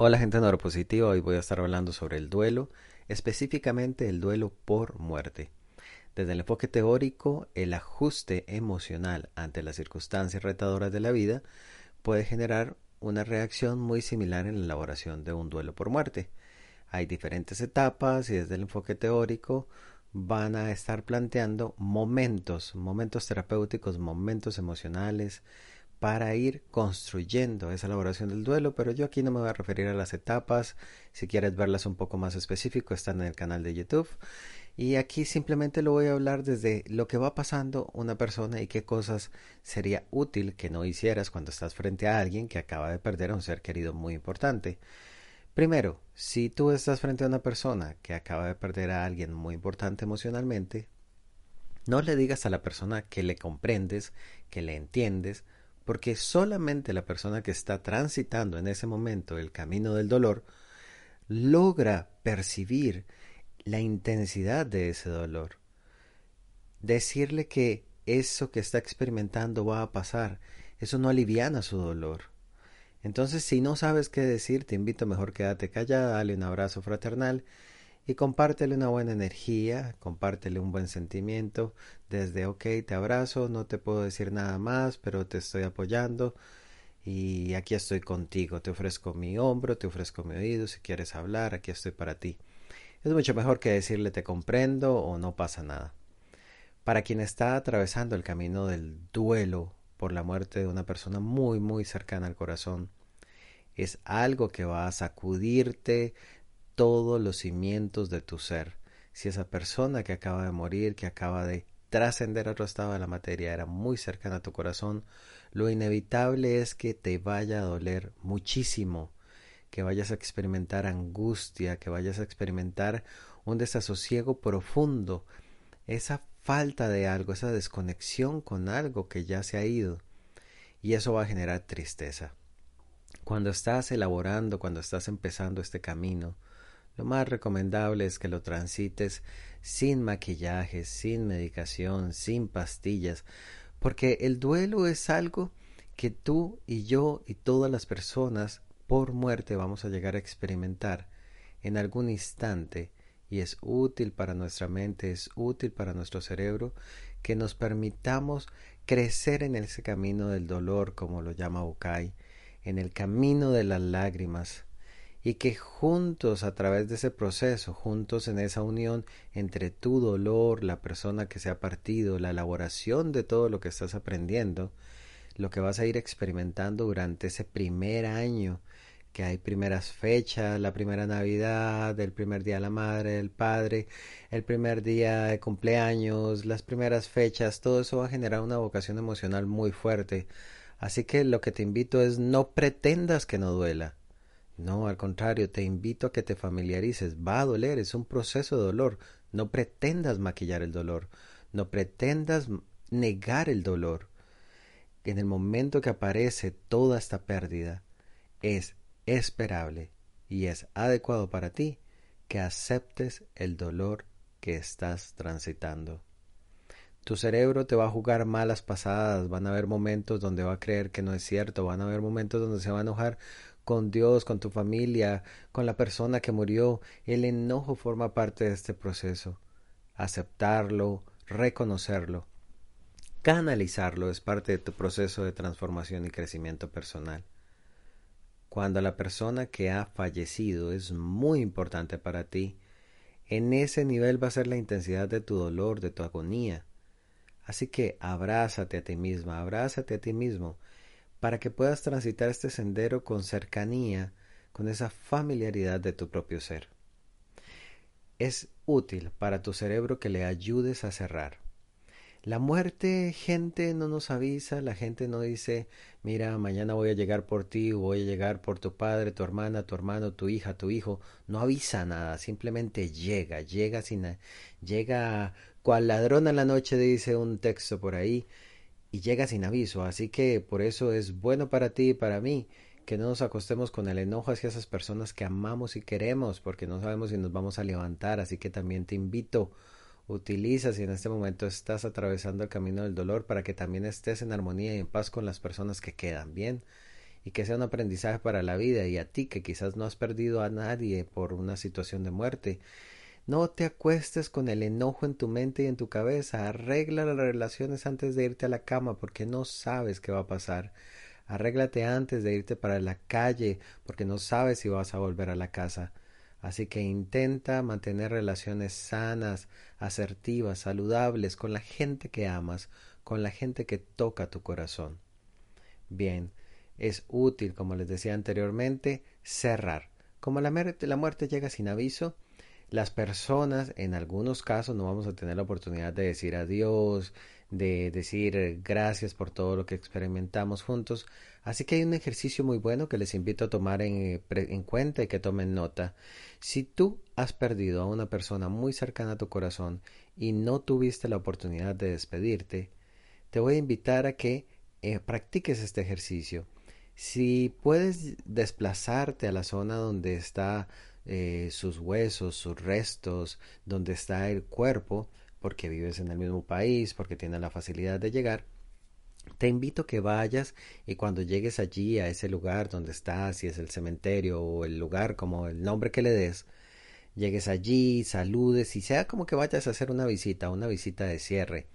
Hola gente neuropositiva, hoy voy a estar hablando sobre el duelo, específicamente el duelo por muerte. Desde el enfoque teórico, el ajuste emocional ante las circunstancias retadoras de la vida puede generar una reacción muy similar en la elaboración de un duelo por muerte. Hay diferentes etapas y desde el enfoque teórico van a estar planteando momentos, momentos terapéuticos, momentos emocionales, para ir construyendo esa elaboración del duelo, pero yo aquí no me voy a referir a las etapas, si quieres verlas un poco más específico están en el canal de YouTube y aquí simplemente lo voy a hablar desde lo que va pasando una persona y qué cosas sería útil que no hicieras cuando estás frente a alguien que acaba de perder a un ser querido muy importante. Primero, si tú estás frente a una persona que acaba de perder a alguien muy importante emocionalmente, no le digas a la persona que le comprendes, que le entiendes, porque solamente la persona que está transitando en ese momento el camino del dolor logra percibir la intensidad de ese dolor. Decirle que eso que está experimentando va a pasar, eso no aliviana su dolor. Entonces, si no sabes qué decir, te invito mejor quédate callada, dale un abrazo fraternal y compártele una buena energía, compártele un buen sentimiento, desde ok, te abrazo, no te puedo decir nada más, pero te estoy apoyando y aquí estoy contigo, te ofrezco mi hombro, te ofrezco mi oído, si quieres hablar, aquí estoy para ti. Es mucho mejor que decirle te comprendo o no pasa nada. Para quien está atravesando el camino del duelo por la muerte de una persona muy muy cercana al corazón, es algo que va a sacudirte, todos los cimientos de tu ser. Si esa persona que acaba de morir, que acaba de trascender a otro estado de la materia, era muy cercana a tu corazón, lo inevitable es que te vaya a doler muchísimo, que vayas a experimentar angustia, que vayas a experimentar un desasosiego profundo, esa falta de algo, esa desconexión con algo que ya se ha ido. Y eso va a generar tristeza. Cuando estás elaborando, cuando estás empezando este camino, lo más recomendable es que lo transites sin maquillaje, sin medicación, sin pastillas, porque el duelo es algo que tú y yo y todas las personas por muerte vamos a llegar a experimentar en algún instante y es útil para nuestra mente, es útil para nuestro cerebro que nos permitamos crecer en ese camino del dolor, como lo llama Bukai, en el camino de las lágrimas, y que juntos a través de ese proceso, juntos en esa unión entre tu dolor, la persona que se ha partido, la elaboración de todo lo que estás aprendiendo, lo que vas a ir experimentando durante ese primer año, que hay primeras fechas, la primera Navidad, el primer día de la madre, del padre, el primer día de cumpleaños, las primeras fechas, todo eso va a generar una vocación emocional muy fuerte. Así que lo que te invito es no pretendas que no duela no, al contrario, te invito a que te familiarices. Va a doler, es un proceso de dolor. No pretendas maquillar el dolor. No pretendas negar el dolor. En el momento que aparece toda esta pérdida, es esperable y es adecuado para ti que aceptes el dolor que estás transitando. Tu cerebro te va a jugar malas pasadas, van a haber momentos donde va a creer que no es cierto, van a haber momentos donde se va a enojar con Dios, con tu familia, con la persona que murió. El enojo forma parte de este proceso. Aceptarlo, reconocerlo, canalizarlo es parte de tu proceso de transformación y crecimiento personal. Cuando la persona que ha fallecido es muy importante para ti, en ese nivel va a ser la intensidad de tu dolor, de tu agonía. Así que abrázate a ti misma, abrázate a ti mismo para que puedas transitar este sendero con cercanía, con esa familiaridad de tu propio ser. Es útil para tu cerebro que le ayudes a cerrar. La muerte, gente no nos avisa, la gente no dice, mira, mañana voy a llegar por ti, voy a llegar por tu padre, tu hermana, tu hermano, tu hija, tu hijo. No avisa nada, simplemente llega, llega sin, llega cual ladrón a la noche, dice un texto por ahí, y llega sin aviso, así que por eso es bueno para ti y para mí que no nos acostemos con el enojo hacia esas personas que amamos y queremos, porque no sabemos si nos vamos a levantar, así que también te invito, utiliza si en este momento estás atravesando el camino del dolor para que también estés en armonía y en paz con las personas que quedan, bien, y que sea un aprendizaje para la vida y a ti que quizás no has perdido a nadie por una situación de muerte. No te acuestes con el enojo en tu mente y en tu cabeza. Arregla las relaciones antes de irte a la cama porque no sabes qué va a pasar. Arréglate antes de irte para la calle porque no sabes si vas a volver a la casa. Así que intenta mantener relaciones sanas, asertivas, saludables con la gente que amas, con la gente que toca tu corazón. Bien, es útil, como les decía anteriormente, cerrar. Como la, la muerte llega sin aviso, las personas en algunos casos no vamos a tener la oportunidad de decir adiós, de decir gracias por todo lo que experimentamos juntos. Así que hay un ejercicio muy bueno que les invito a tomar en, en, cuenta y que tomen nota. Si tú has perdido a una persona muy cercana a tu corazón y no tuviste la oportunidad de despedirte, te voy a invitar a que eh, practiques este ejercicio. Si puedes desplazarte a la zona donde está eh, sus huesos, sus restos, donde está el cuerpo, porque vives en el mismo país, porque tienes la facilidad de llegar, te invito a que vayas y cuando llegues allí a ese lugar donde está, si es el cementerio o el lugar como el nombre que le des, llegues allí, saludes y sea como que vayas a hacer una visita, una visita de cierre.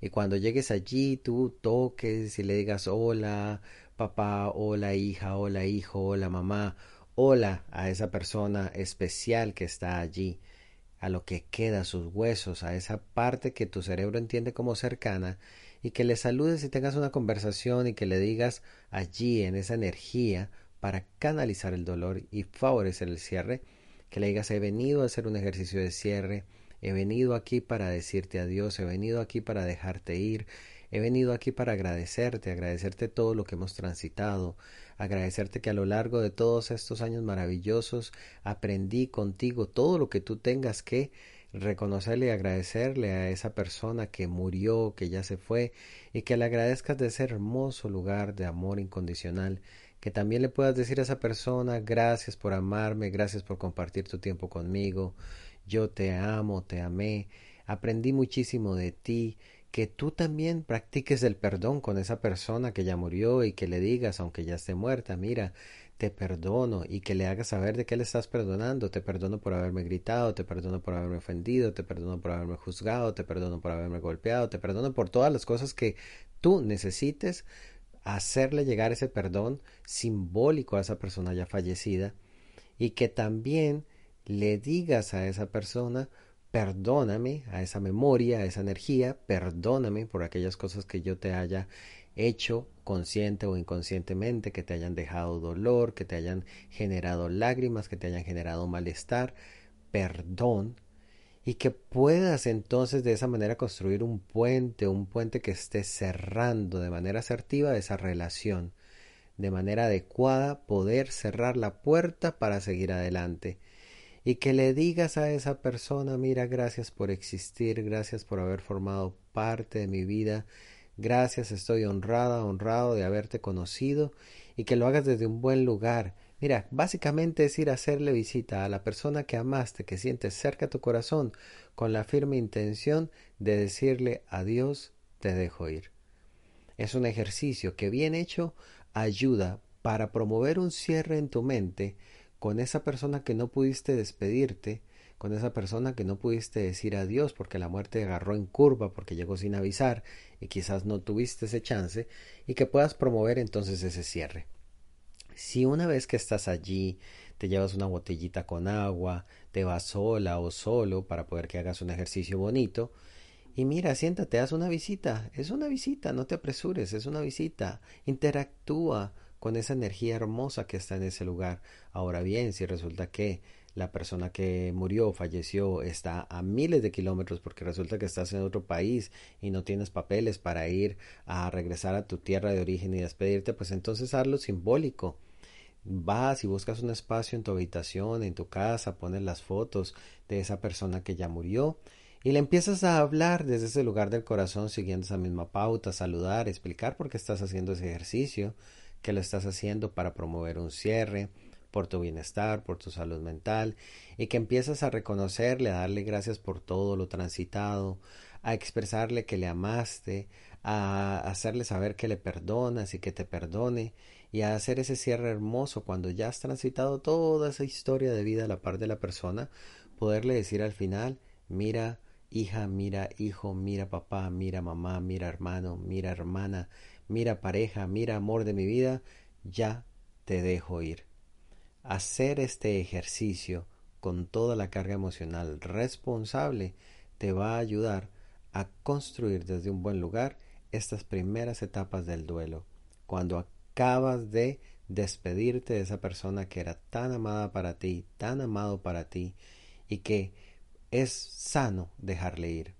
Y cuando llegues allí, tú toques y le digas hola, papá, hola, hija, hola, hijo, hola, mamá, hola a esa persona especial que está allí, a lo que queda, sus huesos, a esa parte que tu cerebro entiende como cercana, y que le saludes y tengas una conversación y que le digas allí en esa energía para canalizar el dolor y favorecer el cierre, que le digas he venido a hacer un ejercicio de cierre, He venido aquí para decirte adiós, he venido aquí para dejarte ir, he venido aquí para agradecerte, agradecerte todo lo que hemos transitado, agradecerte que a lo largo de todos estos años maravillosos aprendí contigo todo lo que tú tengas que reconocerle y agradecerle a esa persona que murió, que ya se fue, y que le agradezcas de ese hermoso lugar de amor incondicional, que también le puedas decir a esa persona gracias por amarme, gracias por compartir tu tiempo conmigo, yo te amo, te amé, aprendí muchísimo de ti, que tú también practiques el perdón con esa persona que ya murió y que le digas, aunque ya esté muerta, mira, te perdono y que le hagas saber de qué le estás perdonando. Te perdono por haberme gritado, te perdono por haberme ofendido, te perdono por haberme juzgado, te perdono por haberme golpeado, te perdono por todas las cosas que tú necesites hacerle llegar ese perdón simbólico a esa persona ya fallecida y que también le digas a esa persona, perdóname, a esa memoria, a esa energía, perdóname por aquellas cosas que yo te haya hecho consciente o inconscientemente, que te hayan dejado dolor, que te hayan generado lágrimas, que te hayan generado malestar, perdón, y que puedas entonces de esa manera construir un puente, un puente que esté cerrando de manera asertiva esa relación, de manera adecuada poder cerrar la puerta para seguir adelante y que le digas a esa persona, mira, gracias por existir, gracias por haber formado parte de mi vida, gracias, estoy honrada, honrado de haberte conocido y que lo hagas desde un buen lugar. Mira, básicamente es ir a hacerle visita a la persona que amaste, que sientes cerca tu corazón, con la firme intención de decirle adiós, te dejo ir. Es un ejercicio que bien hecho ayuda para promover un cierre en tu mente con esa persona que no pudiste despedirte, con esa persona que no pudiste decir adiós porque la muerte agarró en curva, porque llegó sin avisar y quizás no tuviste ese chance, y que puedas promover entonces ese cierre. Si una vez que estás allí te llevas una botellita con agua, te vas sola o solo para poder que hagas un ejercicio bonito, y mira, siéntate, haz una visita, es una visita, no te apresures, es una visita, interactúa, con esa energía hermosa que está en ese lugar. Ahora bien, si resulta que la persona que murió, falleció, está a miles de kilómetros porque resulta que estás en otro país y no tienes papeles para ir a regresar a tu tierra de origen y despedirte, pues entonces hazlo simbólico. Vas y buscas un espacio en tu habitación, en tu casa, pones las fotos de esa persona que ya murió y le empiezas a hablar desde ese lugar del corazón siguiendo esa misma pauta, saludar, explicar por qué estás haciendo ese ejercicio, que lo estás haciendo para promover un cierre, por tu bienestar, por tu salud mental, y que empiezas a reconocerle, a darle gracias por todo lo transitado, a expresarle que le amaste, a hacerle saber que le perdonas y que te perdone, y a hacer ese cierre hermoso cuando ya has transitado toda esa historia de vida a la par de la persona, poderle decir al final, mira, hija, mira, hijo, mira, papá, mira, mamá, mira, hermano, mira, hermana, mira, pareja, mira, amor de mi vida, ya te dejo ir. Hacer este ejercicio con toda la carga emocional responsable te va a ayudar a construir desde un buen lugar estas primeras etapas del duelo. Cuando acabas de despedirte de esa persona que era tan amada para ti, tan amado para ti, y que es sano dejarle ir.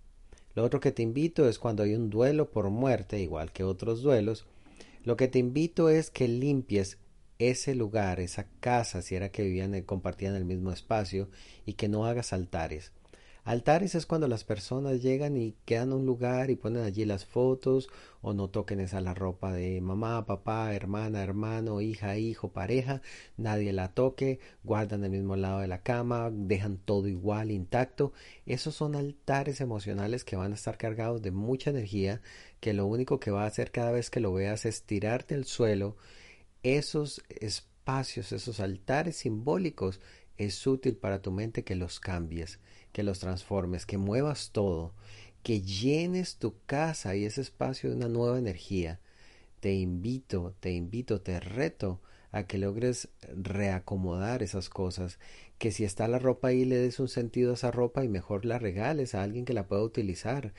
Lo otro que te invito es cuando hay un duelo por muerte, igual que otros duelos, lo que te invito es que limpies ese lugar, esa casa, si era que vivían, compartían el mismo espacio, y que no hagas altares. Altares es cuando las personas llegan y quedan en un lugar y ponen allí las fotos o no toquen esa la ropa de mamá, papá, hermana, hermano, hija, hijo, pareja, nadie la toque, guardan el mismo lado de la cama, dejan todo igual, intacto. Esos son altares emocionales que van a estar cargados de mucha energía, que lo único que va a hacer cada vez que lo veas es tirarte al suelo. Esos espacios, esos altares simbólicos, es útil para tu mente que los cambies que los transformes, que muevas todo, que llenes tu casa y ese espacio de una nueva energía. Te invito, te invito, te reto a que logres reacomodar esas cosas, que si está la ropa ahí le des un sentido a esa ropa y mejor la regales a alguien que la pueda utilizar,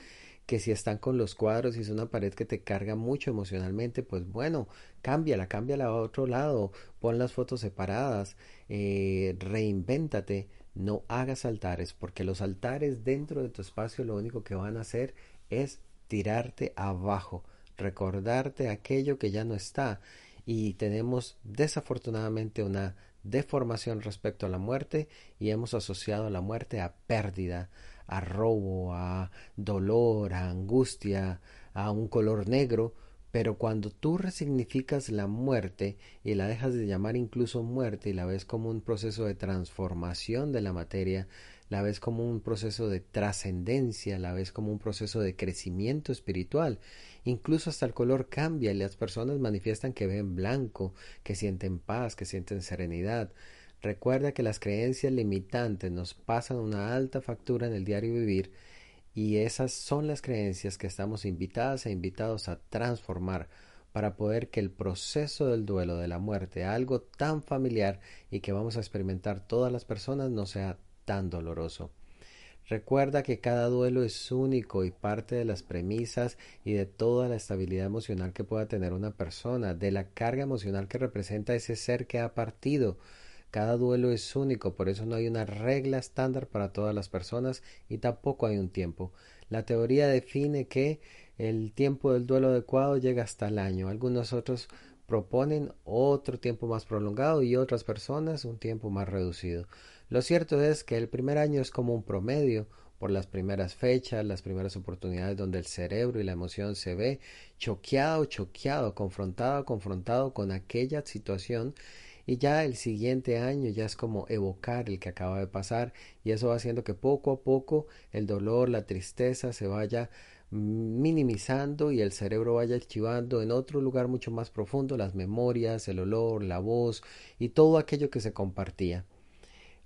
que si están con los cuadros y es una pared que te carga mucho emocionalmente, pues bueno, cámbiala, cámbiala a otro lado, pon las fotos separadas, eh, reinvéntate, no hagas altares, porque los altares dentro de tu espacio lo único que van a hacer es tirarte abajo, recordarte aquello que ya no está. Y tenemos desafortunadamente una deformación respecto a la muerte y hemos asociado la muerte a pérdida, a robo, a dolor, a angustia, a un color negro, pero cuando tú resignificas la muerte y la dejas de llamar incluso muerte y la ves como un proceso de transformación de la materia, la ves como un proceso de trascendencia, la ves como un proceso de crecimiento espiritual. Incluso hasta el color cambia y las personas manifiestan que ven blanco, que sienten paz, que sienten serenidad. Recuerda que las creencias limitantes nos pasan una alta factura en el diario vivir y esas son las creencias que estamos invitadas e invitados a transformar para poder que el proceso del duelo de la muerte, algo tan familiar y que vamos a experimentar todas las personas, no sea tan doloroso. Recuerda que cada duelo es único y parte de las premisas y de toda la estabilidad emocional que pueda tener una persona, de la carga emocional que representa ese ser que ha partido, cada duelo es único, por eso no hay una regla estándar para todas las personas y tampoco hay un tiempo. La teoría define que el tiempo del duelo adecuado llega hasta el año. Algunos otros proponen otro tiempo más prolongado y otras personas un tiempo más reducido. Lo cierto es que el primer año es como un promedio por las primeras fechas, las primeras oportunidades donde el cerebro y la emoción se ve choqueado, choqueado, confrontado, confrontado con aquella situación y ya el siguiente año ya es como evocar el que acaba de pasar y eso va haciendo que poco a poco el dolor, la tristeza se vaya minimizando y el cerebro vaya archivando en otro lugar mucho más profundo las memorias, el olor, la voz y todo aquello que se compartía.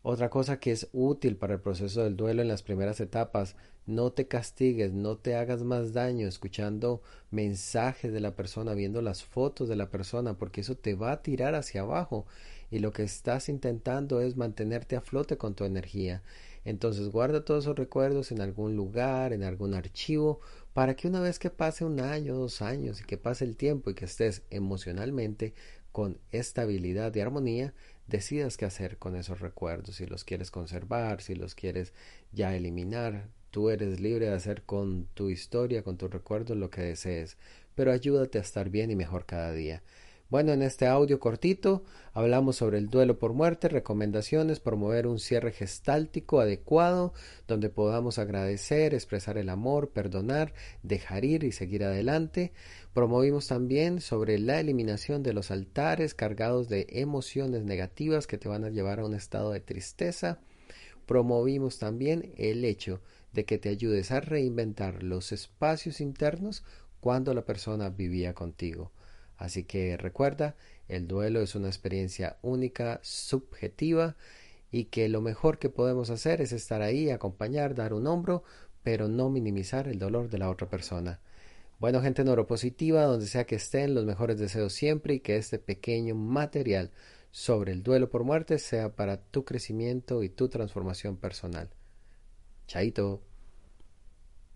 Otra cosa que es útil para el proceso del duelo en las primeras etapas, no te castigues, no te hagas más daño escuchando mensajes de la persona, viendo las fotos de la persona, porque eso te va a tirar hacia abajo y lo que estás intentando es mantenerte a flote con tu energía. Entonces guarda todos esos recuerdos en algún lugar, en algún archivo, para que una vez que pase un año, dos años y que pase el tiempo y que estés emocionalmente con estabilidad y armonía, decidas qué hacer con esos recuerdos, si los quieres conservar, si los quieres ya eliminar. Tú eres libre de hacer con tu historia, con tus recuerdos lo que desees, pero ayúdate a estar bien y mejor cada día. Bueno, en este audio cortito hablamos sobre el duelo por muerte, recomendaciones, promover un cierre gestáltico adecuado, donde podamos agradecer, expresar el amor, perdonar, dejar ir y seguir adelante. Promovimos también sobre la eliminación de los altares cargados de emociones negativas que te van a llevar a un estado de tristeza. Promovimos también el hecho de que te ayudes a reinventar los espacios internos cuando la persona vivía contigo. Así que recuerda, el duelo es una experiencia única, subjetiva, y que lo mejor que podemos hacer es estar ahí, acompañar, dar un hombro, pero no minimizar el dolor de la otra persona. Bueno, gente neuropositiva, donde sea que estén, los mejores deseos siempre y que este pequeño material sobre el duelo por muerte sea para tu crecimiento y tu transformación personal. Chaito.